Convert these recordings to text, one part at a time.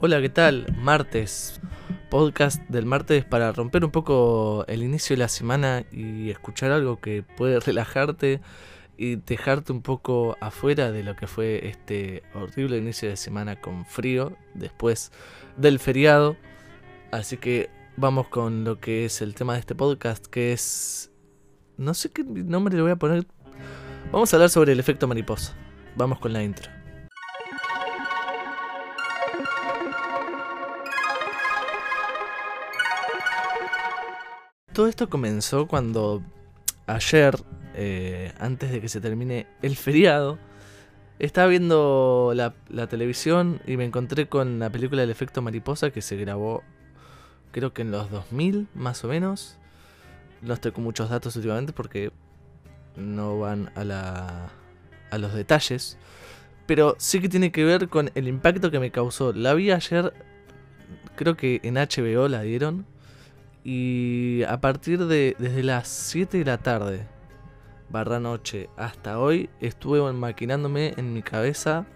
Hola, ¿qué tal? Martes. Podcast del martes para romper un poco el inicio de la semana y escuchar algo que puede relajarte y dejarte un poco afuera de lo que fue este horrible inicio de semana con frío después del feriado. Así que vamos con lo que es el tema de este podcast, que es... No sé qué nombre le voy a poner. Vamos a hablar sobre el efecto mariposa. Vamos con la intro. Todo esto comenzó cuando ayer, eh, antes de que se termine el feriado, estaba viendo la, televisión y me encontré con la película El efecto mariposa que se grabó creo que en los 2000 más o menos. No estoy con muchos datos últimamente porque no van a, la, a los detalles. Pero sí que tiene que ver con el impacto que me causó. La vi ayer, creo que en HBO la dieron. Y a partir de desde las 7 de la tarde, barra noche, hasta hoy, estuve maquinándome en mi cabeza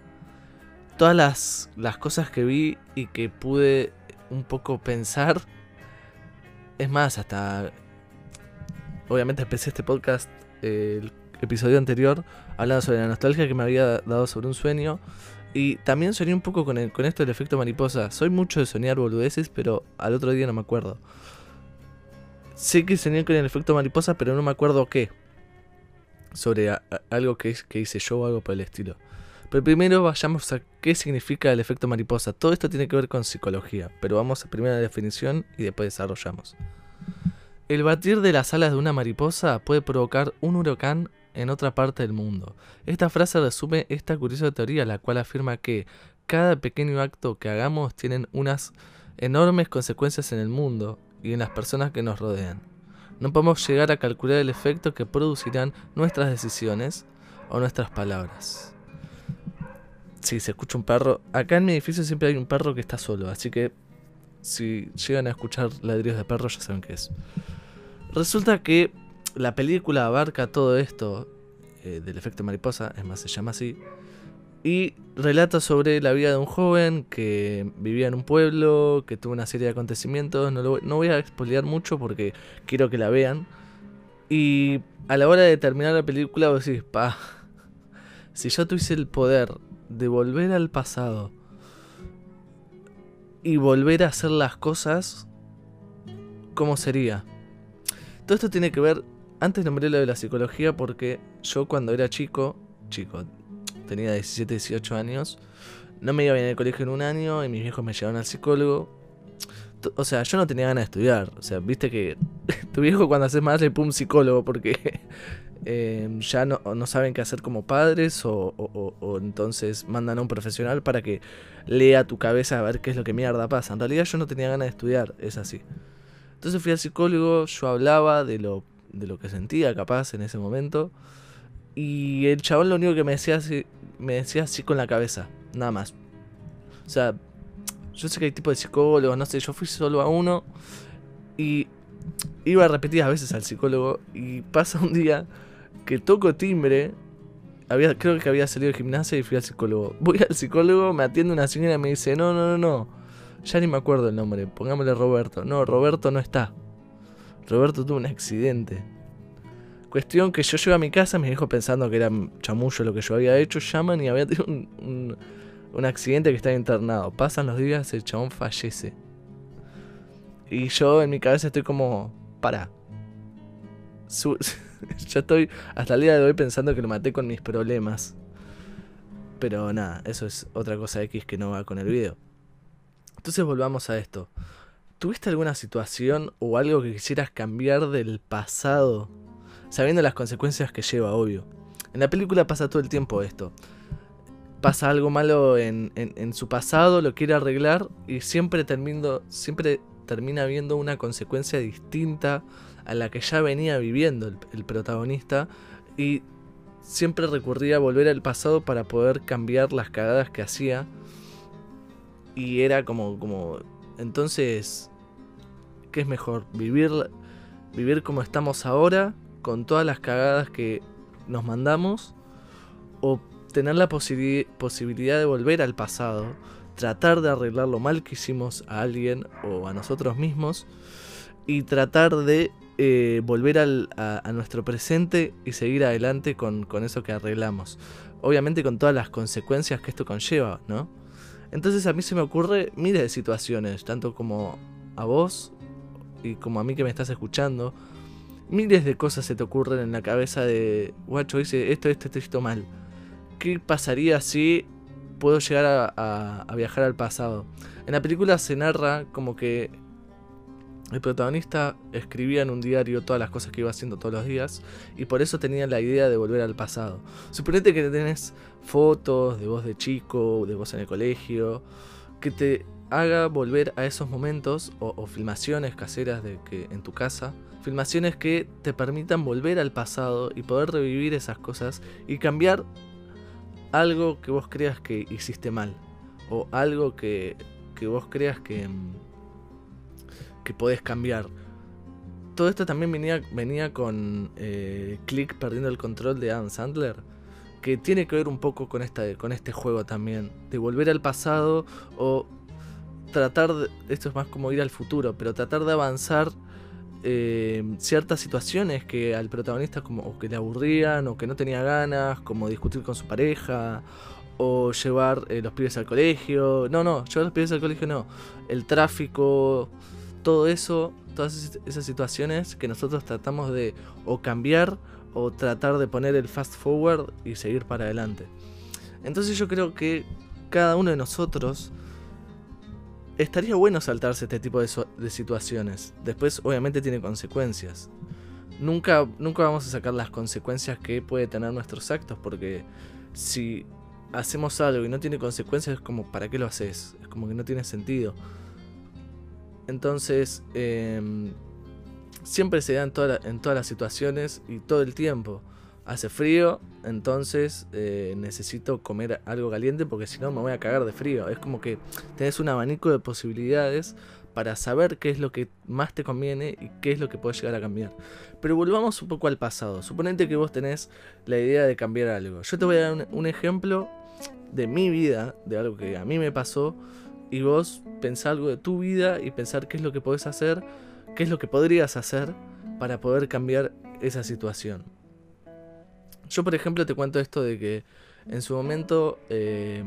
todas las, las cosas que vi y que pude un poco pensar. Es más, hasta... Obviamente empecé este podcast, el episodio anterior, hablando sobre la nostalgia que me había dado sobre un sueño. Y también soñé un poco con, el, con esto del efecto mariposa. Soy mucho de soñar boludeces, pero al otro día no me acuerdo. Sé que soñé con el efecto mariposa, pero no me acuerdo qué. Sobre algo que, que hice yo o algo por el estilo. Pero primero vayamos a qué significa el efecto mariposa. Todo esto tiene que ver con psicología, pero vamos a primera definición y después desarrollamos. El batir de las alas de una mariposa puede provocar un huracán en otra parte del mundo. Esta frase resume esta curiosa teoría, la cual afirma que cada pequeño acto que hagamos tiene unas enormes consecuencias en el mundo y en las personas que nos rodean. No podemos llegar a calcular el efecto que producirán nuestras decisiones o nuestras palabras. Si se escucha un perro, acá en mi edificio siempre hay un perro que está solo, así que si llegan a escuchar ladridos de perro ya saben qué es. Resulta que la película abarca todo esto eh, del efecto mariposa, es más, se llama así, y relata sobre la vida de un joven que vivía en un pueblo, que tuvo una serie de acontecimientos. No, no voy a expoliar mucho porque quiero que la vean. Y a la hora de terminar la película vos decís, pa, si yo tuviese el poder de volver al pasado y volver a hacer las cosas, ¿cómo sería? Todo esto tiene que ver, antes nombré lo de la psicología porque yo cuando era chico, chico, tenía 17, 18 años. No me iba bien en el colegio en un año y mis viejos me llevaron al psicólogo. O sea, yo no tenía ganas de estudiar. O sea, viste que tu viejo cuando haces más le pum psicólogo porque em, ya no, no, saben qué hacer como padres o, o, entonces mandan a un profesional para que lea tu cabeza a ver qué es lo que mierda pasa. En realidad yo no tenía ganas de estudiar, es así. Entonces fui al psicólogo, yo hablaba de lo, de lo que sentía capaz en ese momento. Y el chabón lo único que me decía me decía así con la cabeza, nada más. O sea, yo sé que hay tipo de psicólogos, no sé, yo fui solo a uno y iba repetidas veces al psicólogo y pasa un día que toco timbre, había, creo que había salido de gimnasia y fui al psicólogo. Voy al psicólogo, me atiende una señora y me dice, no, no, no, no, ya ni me acuerdo el nombre, pongámosle Roberto. No, Roberto no está. Roberto tuvo un accidente. Cuestión que yo llego a mi casa, mis hijos pensando que era chamullo lo que yo había hecho, llaman y había tenido un, accidente que estaba internado. Pasan los días, el chabón fallece. Y yo en mi cabeza estoy como, para. ya estoy hasta el día de hoy pensando que lo maté con mis problemas. Pero nada, eso es otra cosa X que no va con el video. Entonces volvamos a esto. ¿Tuviste alguna situación o algo que quisieras cambiar del pasado sabiendo las consecuencias que lleva, obvio. En la película pasa todo el tiempo esto. Pasa algo malo en, su pasado, lo quiere arreglar y siempre, siempre termina viendo una consecuencia distinta a la que ya venía viviendo el, el protagonista y siempre recurría a volver al pasado para poder cambiar las cagadas que hacía. Y era como, como, entonces, ¿qué es mejor? ¿Vivir, vivir como estamos ahora con todas las cagadas que nos mandamos o tener la posibilidad de volver al pasado, tratar de arreglar lo mal que hicimos a alguien o a nosotros mismos y tratar de eh, volver a, nuestro presente y seguir adelante con, con, eso que arreglamos. Obviamente con todas las consecuencias que esto conlleva, ¿no? Entonces a mí se me ocurre miles de situaciones, tanto como a vos y como a mí que me estás escuchando. Miles de cosas se te ocurren en la cabeza de, guacho, dice esto, esto, esto, esto mal. ¿Qué pasaría si puedo llegar a, viajar al pasado? En la película se narra como que el protagonista escribía en un diario todas las cosas que iba haciendo todos los días y por eso tenía la idea de volver al pasado. Suponete que tenés fotos de vos de chico, de vos en el colegio, que te haga volver a esos momentos o, filmaciones caseras de que en tu casa, filmaciones que te permitan volver al pasado y poder revivir esas cosas y cambiar algo que vos creas que hiciste mal o algo que, que vos creas que que podés cambiar. Todo esto también venía, venía con eh, Click perdiendo el control de Adam Sandler que tiene que ver un poco con, esta, con este juego también, de volver al pasado o tratar, de, esto es más como ir al futuro, pero tratar de avanzar eh, ciertas situaciones que al protagonista como o que le aburrían o que no tenía ganas, como discutir con su pareja o llevar eh, los pibes al colegio. No, no, llevar los pibes al colegio no. El tráfico, todo eso, todas esas situaciones que nosotros tratamos de o cambiar o tratar de poner el fast forward y seguir para adelante. Entonces yo creo que cada uno de nosotros estaría bueno saltarse este tipo de, situaciones. Después obviamente tiene consecuencias. Nunca, nunca vamos a sacar las consecuencias que puede tener nuestros actos porque si hacemos algo y no tiene consecuencias es como ¿para qué lo haces? Es como que no tiene sentido. Entonces, em, siempre se da en, en, todas las situaciones y todo el tiempo. Hace frío, entonces eh, necesito comer algo caliente porque si no me voy a cagar de frío. Es como que tenés un abanico de posibilidades para saber qué es lo que más te conviene y qué es lo que puedes llegar a cambiar. Pero volvamos un poco al pasado. Suponete que vos tenés la idea de cambiar algo. Yo te voy a dar un ejemplo de mi vida, de algo que a mí me pasó y vos pensar algo de tu vida y pensar qué es lo que podés hacer, qué es lo que podrías hacer para poder cambiar esa situación. Yo, por ejemplo, te cuento esto de que en su momento eh,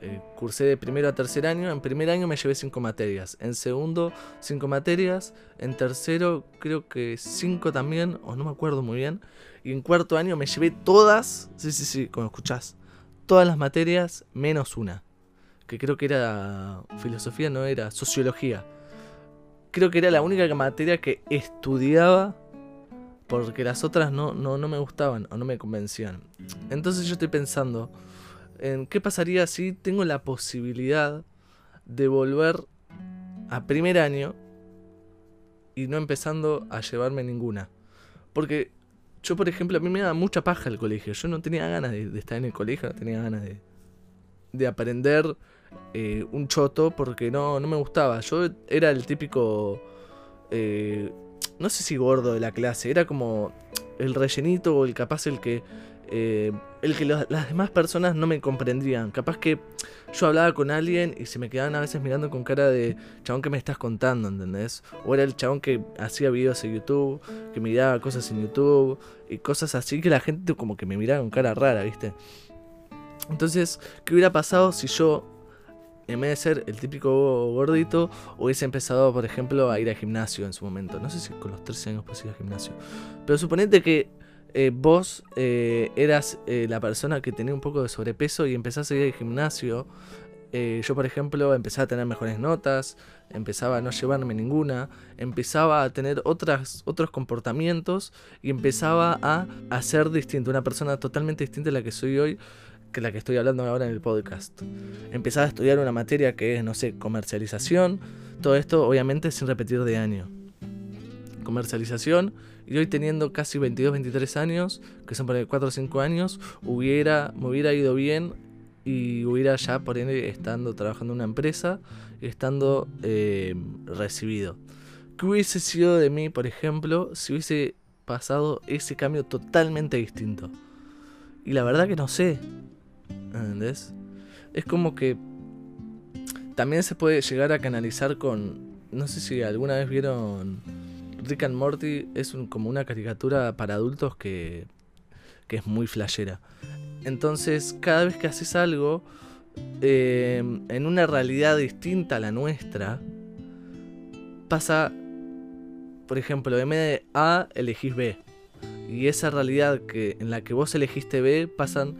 eh, cursé de primero a tercer año. En primer año me llevé cinco materias. En segundo, cinco materias. En tercero, creo que cinco también, o no me acuerdo muy bien. Y en cuarto año me llevé todas, sí, sí, sí, como escuchás, todas las materias menos una que creo que era filosofía, no era sociología. Creo que era la única materia que estudiaba porque las otras no, no, no me gustaban o no me convencían. Entonces yo estoy pensando en qué pasaría si tengo la posibilidad de volver a primer año y no empezando a llevarme ninguna. Porque yo, por ejemplo, a mí me daba mucha paja el colegio. Yo no tenía ganas de, de estar en el colegio, no tenía ganas de, de aprender eh, un choto porque no, no me gustaba. Yo era el típico, eh, no sé si gordo de la clase, era como el rellenito o el capaz el que, eh, el que las demás personas no me comprendían. Capaz que yo hablaba con alguien y se me quedaban a veces mirando con cara de chabón que me estás contando, ¿entendés? O era el chabón que hacía videos en YouTube, que miraba cosas en YouTube y cosas así que la gente como que me miraba con cara rara, ¿viste? Entonces, ¿qué hubiera pasado si yo, en vez de ser el típico gordito, hubiese empezado, por ejemplo, a ir al gimnasio en su momento? No sé si con los 13 años puedes ir al gimnasio. Pero suponete que eh, vos eh, eras eh, la persona que tenía un poco de sobrepeso y empezás a ir al gimnasio. yo, por ejemplo, empezaba a tener mejores notas, empezaba a no llevarme ninguna, empezaba a tener otras, otros comportamientos y empezaba a, a ser distinto, una persona totalmente distinta a la que soy hoy que la que estoy hablando ahora en el podcast. Empezaba a estudiar una materia que es, no sé, comercialización, todo esto obviamente sin repetir de año. Comercialización, y hoy teniendo casi 22, 23 años, que son por 4 o 5 años, hubiera, me hubiera ido bien y hubiera ya por ende estando trabajando en una empresa y estando eh, recibido. ¿Qué hubiese sido de mí, por ejemplo, si hubiese pasado ese cambio totalmente distinto? Y la verdad que no sé. ¿Entendés? Es como que también se puede llegar a canalizar con, no sé si alguna vez vieron Rick and Morty, es como una caricatura para adultos que, que es muy flashera. Entonces, cada vez que haces algo eh, en una realidad distinta a la nuestra, pasa, por ejemplo, en vez de A elegís B. Y esa realidad que, en la que vos elegiste B pasan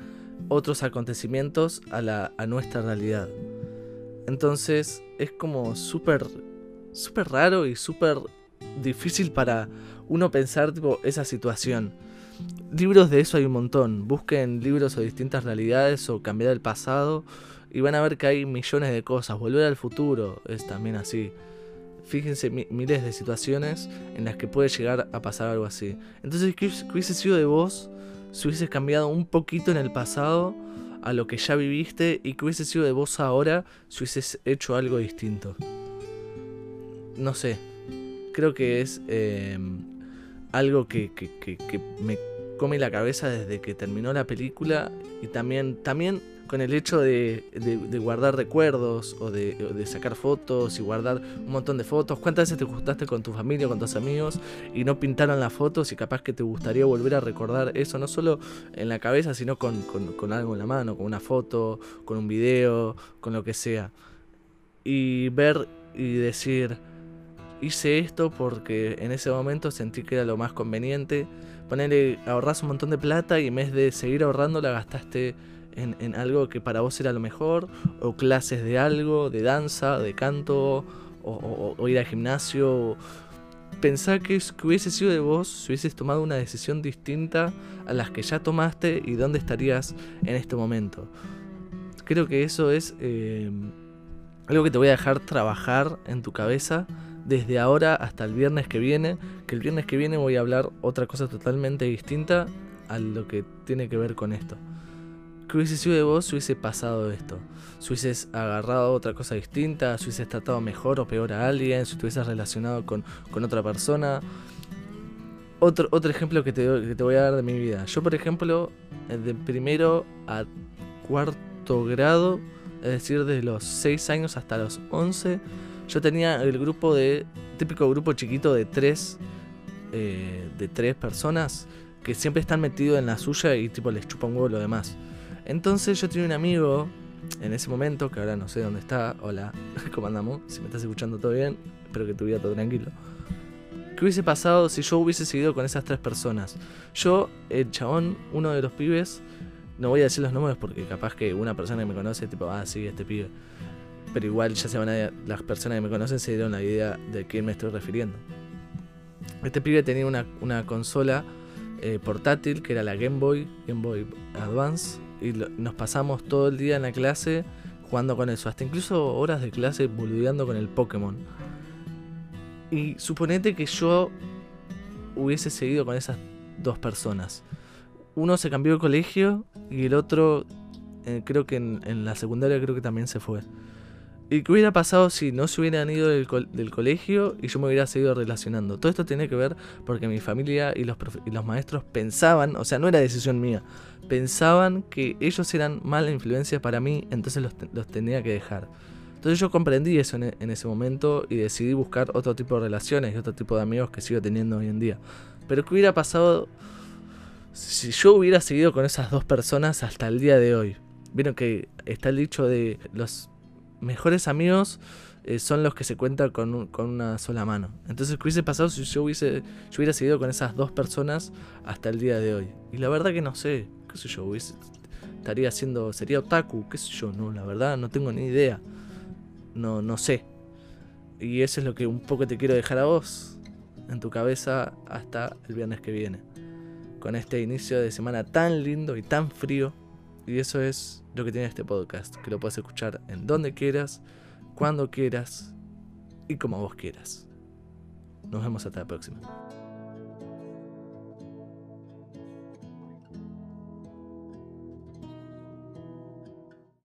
otros acontecimientos a, la, a nuestra realidad. Entonces es como súper, súper raro y súper difícil para uno pensar tipo, esa situación. Libros de eso hay un montón. Busquen libros o distintas realidades o cambiar el pasado y van a ver que hay millones de cosas. Volver al futuro es también así. Fíjense miles de situaciones en las que puede llegar a pasar algo así. Entonces, ¿qué, hubiese sido de vos si hubieses cambiado un poquito en el pasado a lo que ya viviste y qué hubiese sido de vos ahora si hubieses hecho algo distinto? No sé. Creo que es... Eh, algo que, me come la cabeza desde que terminó la película y también, también con el hecho de, guardar recuerdos o de, sacar fotos y guardar un montón de fotos. ¿Cuántas veces te gustaste con tu familia, con tus amigos y no pintaron las fotos y capaz que te gustaría volver a recordar eso, no solo en la cabeza, sino con, con algo en la mano, con una foto, con un video, con lo que sea? Y ver y decir, hice esto porque en ese momento sentí que era lo más conveniente. Ponerle, ahorras un montón de plata y en vez de seguir ahorrando la gastaste en, algo que para vos era lo mejor, o clases de algo, de danza, de canto, o, ir al gimnasio. Pensá que, hubiese sido de vos si hubieses tomado una decisión distinta a las que ya tomaste y dónde estarías en este momento. Creo que eso es eh, algo que te voy a dejar trabajar en tu cabeza desde ahora hasta el viernes que viene, que el viernes que viene voy a hablar otra cosa totalmente distinta a lo que tiene que ver con esto. ¿Qué hubiese sido de vos si hubiese pasado esto? Si hubieses agarrado otra cosa distinta, si hubieses tratado mejor o peor a alguien, si te hubieses relacionado con, otra persona. Otro, otro ejemplo que te, que te voy a dar de mi vida. Yo, por ejemplo, de primero a cuarto grado, es decir, de los 6 años hasta los 11, yo tenía el grupo de. típico grupo chiquito de tres. Eh, de tres personas que siempre están metidos en la suya y tipo les chupa un huevo lo demás. Entonces yo tenía un amigo en ese momento, que ahora no sé dónde está. Hola, ¿cómo andamos? Si me estás escuchando todo bien, espero que tu vida todo tranquilo. ¿Qué hubiese pasado si yo hubiese seguido con esas tres personas? Yo, el chabón, uno de los pibes, no voy a decir los nombres porque capaz que una persona que me conoce, tipo, ah, sí, este pibe pero igual ya se van a, las personas que me conocen se dieron la idea de quién me estoy refiriendo. Este pibe tenía una, consola eh, portátil que era la Game Boy, Game Boy Advance, y nos pasamos todo el día en la clase jugando con eso, hasta incluso horas de clase boludeando con el Pokémon. Y suponete que yo hubiese seguido con esas dos personas. Uno se cambió de colegio y el otro, eh, creo que en la secundaria creo que también se fue. ¿Y qué hubiera pasado si no se hubieran ido del, colegio y yo me hubiera seguido relacionando? Todo esto tiene que ver porque mi familia y los, maestros pensaban, o sea, no era decisión mía, pensaban que ellos eran mala influencia para mí, entonces los, tenía que dejar. Entonces yo comprendí eso en, en, ese momento y decidí buscar otro tipo de relaciones y otro tipo de amigos que sigo teniendo hoy en día. Pero ¿qué hubiera pasado si yo hubiera seguido con esas dos personas hasta el día de hoy? Vieron que está el dicho de los mejores amigos eh, son los que se cuentan con, una sola mano. Entonces, ¿qué hubiese pasado si yo, hubiese, yo hubiera seguido con esas dos personas hasta el día de hoy? Y la verdad que no sé, qué sé yo, hubiese, estaría haciendo, sería otaku, qué sé yo, no, la verdad no tengo ni idea. No, no sé. Y eso es lo que un poco te quiero dejar a vos en tu cabeza hasta el viernes que viene. Con este inicio de semana tan lindo y tan frío. Y eso es lo que tiene este podcast, que lo puedes escuchar en donde quieras, cuando quieras y como vos quieras. Nos vemos hasta la próxima.